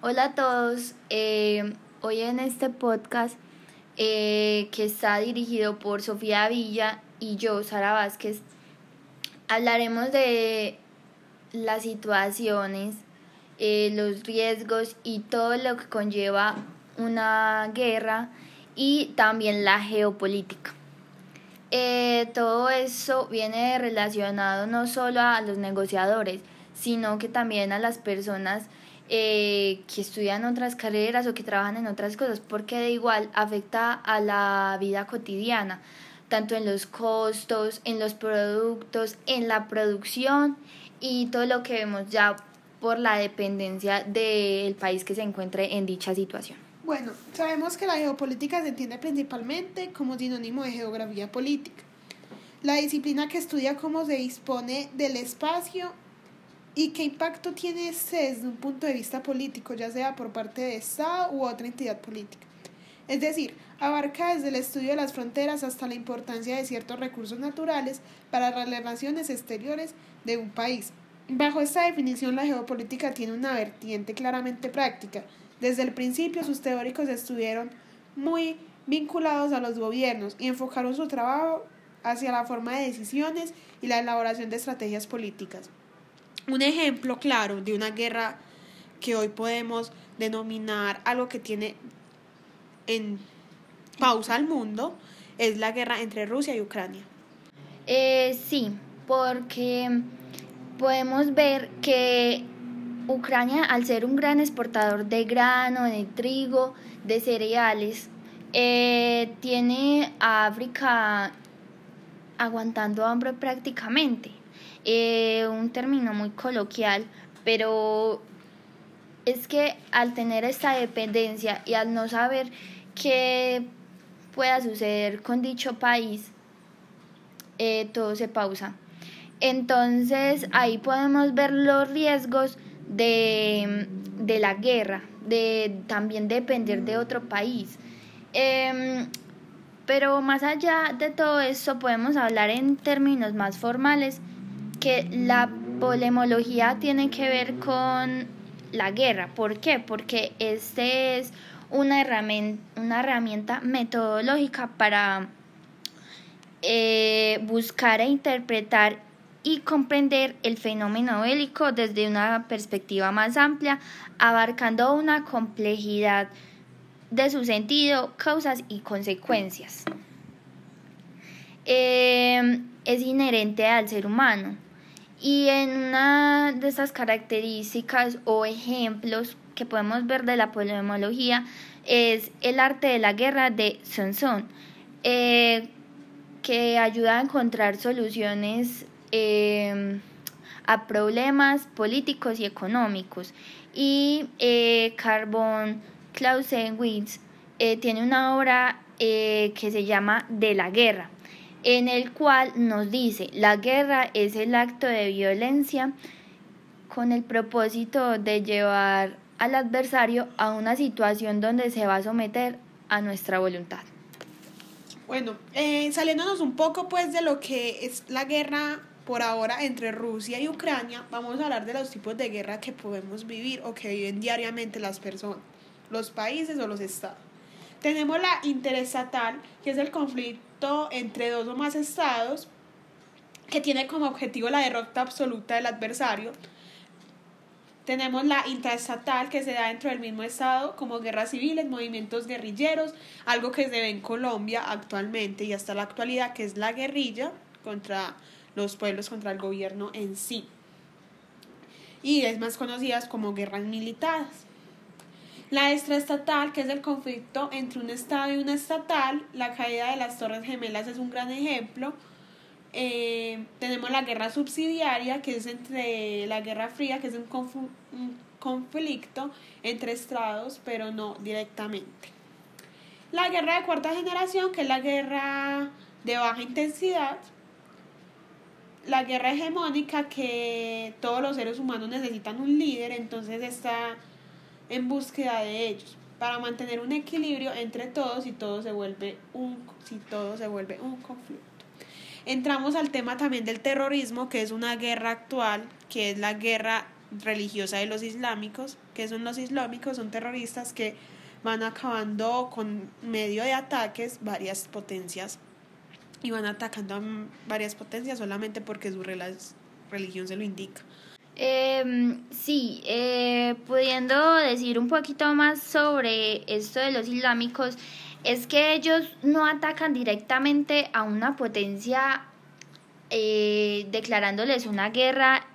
Hola a todos. Eh, hoy en este podcast eh, que está dirigido por Sofía Villa y yo, Sara Vázquez, hablaremos de las situaciones, eh, los riesgos y todo lo que conlleva una guerra y también la geopolítica. todo eso viene relacionado no solo a los negociadores, sino que también a las personas eh, que estudian otras carreras o que trabajan en otras cosas, porque de igual afecta a la vida cotidiana, tanto en los costos, en los productos, en la producción y todo lo que vemos ya por la dependencia del país que se encuentre en dicha situación. Bueno, sabemos que la geopolítica se entiende principalmente como sinónimo de geografía política, la disciplina que estudia cómo se dispone del espacio ¿Y qué impacto tiene ese desde un punto de vista político, ya sea por parte de Estado u otra entidad política? Es decir, abarca desde el estudio de las fronteras hasta la importancia de ciertos recursos naturales para las relaciones exteriores de un país. Bajo esta definición, la geopolítica tiene una vertiente claramente práctica. Desde el principio, sus teóricos estuvieron muy vinculados a los gobiernos y enfocaron su trabajo hacia la forma de decisiones y la elaboración de estrategias políticas. Un ejemplo claro de una guerra que hoy podemos denominar algo que tiene en pausa al mundo es la guerra entre Rusia y Ucrania. Eh, sí, porque podemos ver que Ucrania, al ser un gran exportador de grano, de trigo, de cereales, eh, tiene a África aguantando hambre prácticamente. Eh, un término muy coloquial, pero es que al tener esta dependencia y al no saber qué pueda suceder con dicho país, eh, todo se pausa. Entonces ahí podemos ver los riesgos de, de la guerra, de también depender de otro país. Em, pero más allá de todo eso podemos hablar en términos más formales que la polemología tiene que ver con la guerra. ¿Por qué? Porque este es una herramienta, una herramienta metodológica para eh, buscar e interpretar y comprender el fenómeno bélico desde una perspectiva más amplia, abarcando una complejidad de su sentido, causas y consecuencias. Eh, es inherente al ser humano. Y en una de estas características o ejemplos que podemos ver de la polemología es el arte de la guerra de Tzu, eh, que ayuda a encontrar soluciones eh, a problemas políticos y económicos. Y eh, Carbon Clausewitz eh, tiene una obra que se llama De la guerra en el cual nos dice, la guerra es el acto de violencia con el propósito de llevar al adversario a una situación donde se va a someter a nuestra voluntad. Bueno, eh, saliéndonos un poco pues de lo que es la guerra por ahora entre Rusia y Ucrania, vamos a hablar de los tipos de guerra que podemos vivir o que viven diariamente las personas, los países o los estados. Tenemos la interestatal, que es el conflicto entre dos o más estados que tiene como objetivo la derrota absoluta del adversario. Tenemos la intraestatal que se da dentro del mismo estado como guerras civiles, movimientos guerrilleros, algo que se ve en Colombia actualmente y hasta la actualidad que es la guerrilla contra los pueblos, contra el gobierno en sí. Y es más conocidas como guerras militares. La extraestatal, que es el conflicto entre un Estado y una estatal, la caída de las Torres Gemelas es un gran ejemplo. Eh, tenemos la guerra subsidiaria, que es entre la Guerra Fría, que es un, un conflicto entre estados, pero no directamente. La guerra de cuarta generación, que es la guerra de baja intensidad. La guerra hegemónica, que todos los seres humanos necesitan un líder, entonces está en búsqueda de ellos para mantener un equilibrio entre todos y todo se vuelve un si todo se vuelve un conflicto. Entramos al tema también del terrorismo, que es una guerra actual, que es la guerra religiosa de los islámicos, que son los islámicos, son terroristas que van acabando con medio de ataques varias potencias y van atacando a varias potencias solamente porque su religión se lo indica. Eh, sí, pudiendo decir un poquito más sobre esto de los islámicos, es que ellos no atacan directamente a una potencia eh, declarándoles una guerra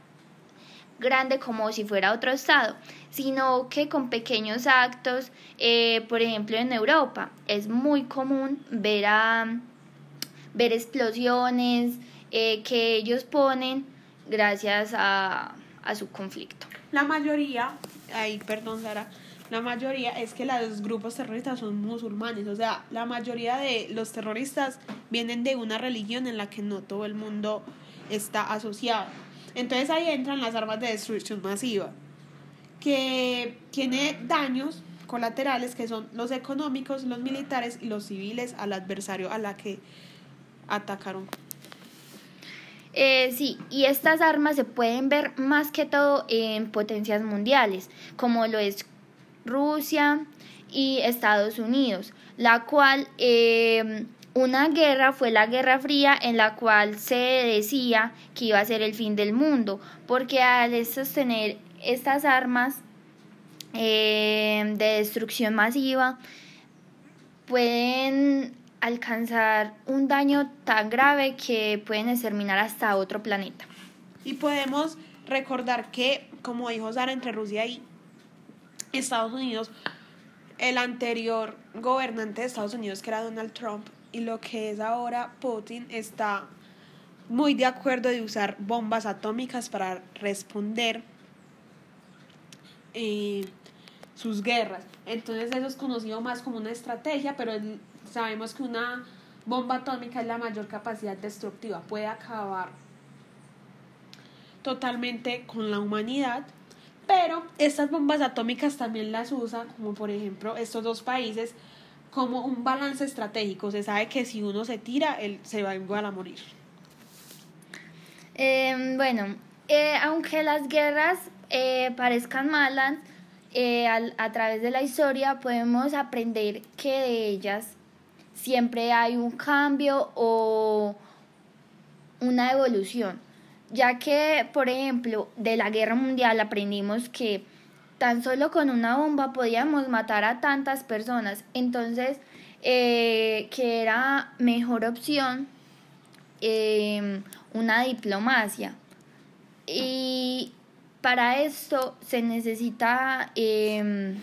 grande como si fuera otro estado, sino que con pequeños actos, eh, por ejemplo en Europa, es muy común ver, a, ver explosiones eh, que ellos ponen gracias a, a su conflicto. La mayoría, ay, perdón Sara, la mayoría es que los grupos terroristas son musulmanes, o sea, la mayoría de los terroristas vienen de una religión en la que no todo el mundo está asociado. Entonces ahí entran las armas de destrucción masiva, que tiene daños colaterales que son los económicos, los militares y los civiles al adversario a la que atacaron. Eh, sí, y estas armas se pueden ver más que todo en potencias mundiales, como lo es Rusia y Estados Unidos, la cual eh, una guerra fue la Guerra Fría en la cual se decía que iba a ser el fin del mundo, porque al sostener estas armas eh, de destrucción masiva pueden alcanzar un daño tan grave que pueden exterminar hasta otro planeta. Y podemos recordar que, como dijo Sara, entre Rusia y Estados Unidos, el anterior gobernante de Estados Unidos, que era Donald Trump, y lo que es ahora Putin está muy de acuerdo de usar bombas atómicas para responder eh, sus guerras. Entonces eso es conocido más como una estrategia, pero sabemos que una bomba atómica es la mayor capacidad destructiva, puede acabar totalmente con la humanidad. Pero estas bombas atómicas también las usan, como por ejemplo estos dos países, como un balance estratégico. Se sabe que si uno se tira, él se va a morir. Em, bueno, eh, aunque las guerras eh, parezcan malas, eh, a través de la historia podemos aprender que de ellas siempre hay un cambio o una evolución, ya que, por ejemplo, de la guerra mundial aprendimos que tan solo con una bomba podíamos matar a tantas personas. Entonces, eh, que era mejor opción em, una diplomacia. Y para esto se necesita em,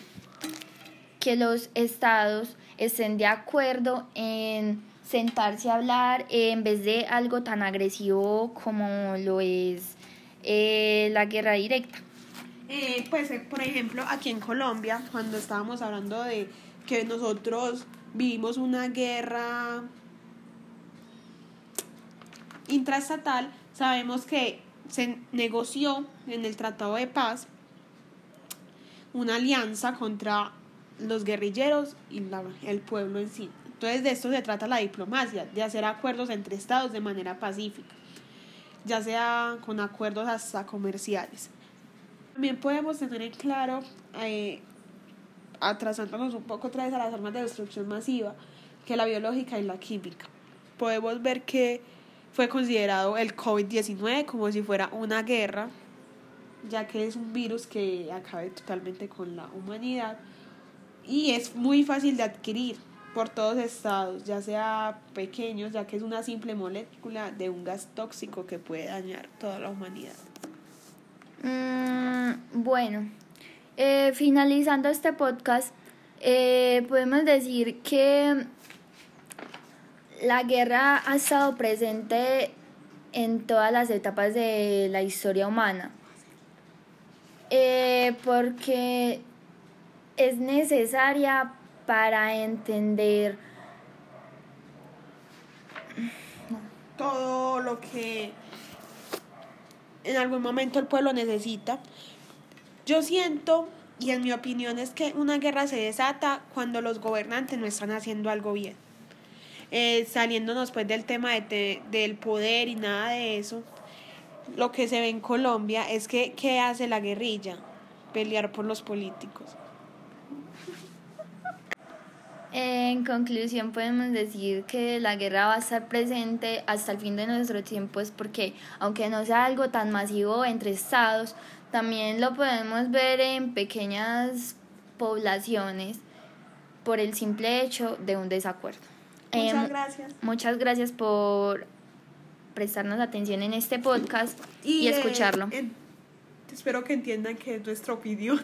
que los estados estén de acuerdo en sentarse a hablar en vez de algo tan agresivo como lo es eh, la guerra directa. Eh, pues, eh, por ejemplo, aquí en Colombia, cuando estábamos hablando de que nosotros vivimos una guerra intraestatal, sabemos que se negoció en el Tratado de Paz una alianza contra los guerrilleros y el pueblo en sí. Entonces de esto se trata la diplomacia, de hacer acuerdos entre estados de manera pacífica, ya sea con acuerdos hasta comerciales. También podemos tener en claro, eh, atrasándonos un poco otra vez a las armas de destrucción masiva, que la biológica y la química. Podemos ver que fue considerado el COVID-19 como si fuera una guerra, ya que es un virus que acabe totalmente con la humanidad y es muy fácil de adquirir por todos estados, ya sea pequeños, ya que es una simple molécula de un gas tóxico que puede dañar toda la humanidad. Mm, bueno, eh, finalizando este podcast, eh, podemos decir que la guerra ha estado presente en todas las etapas de la historia humana. Eh, porque es necesaria para entender todo lo que en algún momento el pueblo necesita. Yo siento, y en mi opinión es que una guerra se desata cuando los gobernantes no están haciendo algo bien. Eh, saliéndonos pues del tema de, del poder y nada de eso. lo que se ve en Colombia es que ¿qué hace la guerrilla? Pelear por los políticos. En conclusión podemos decir que la guerra va a estar presente hasta el fin de nuestro tiempo, es porque aunque no sea algo tan masivo entre estados, también lo podemos ver en pequeñas poblaciones por el simple hecho de un desacuerdo. Muchas em, gracias. Muchas gracias por prestarnos atención en este podcast y, eh, escucharlo. espero que entiendan que es nuestra opinión.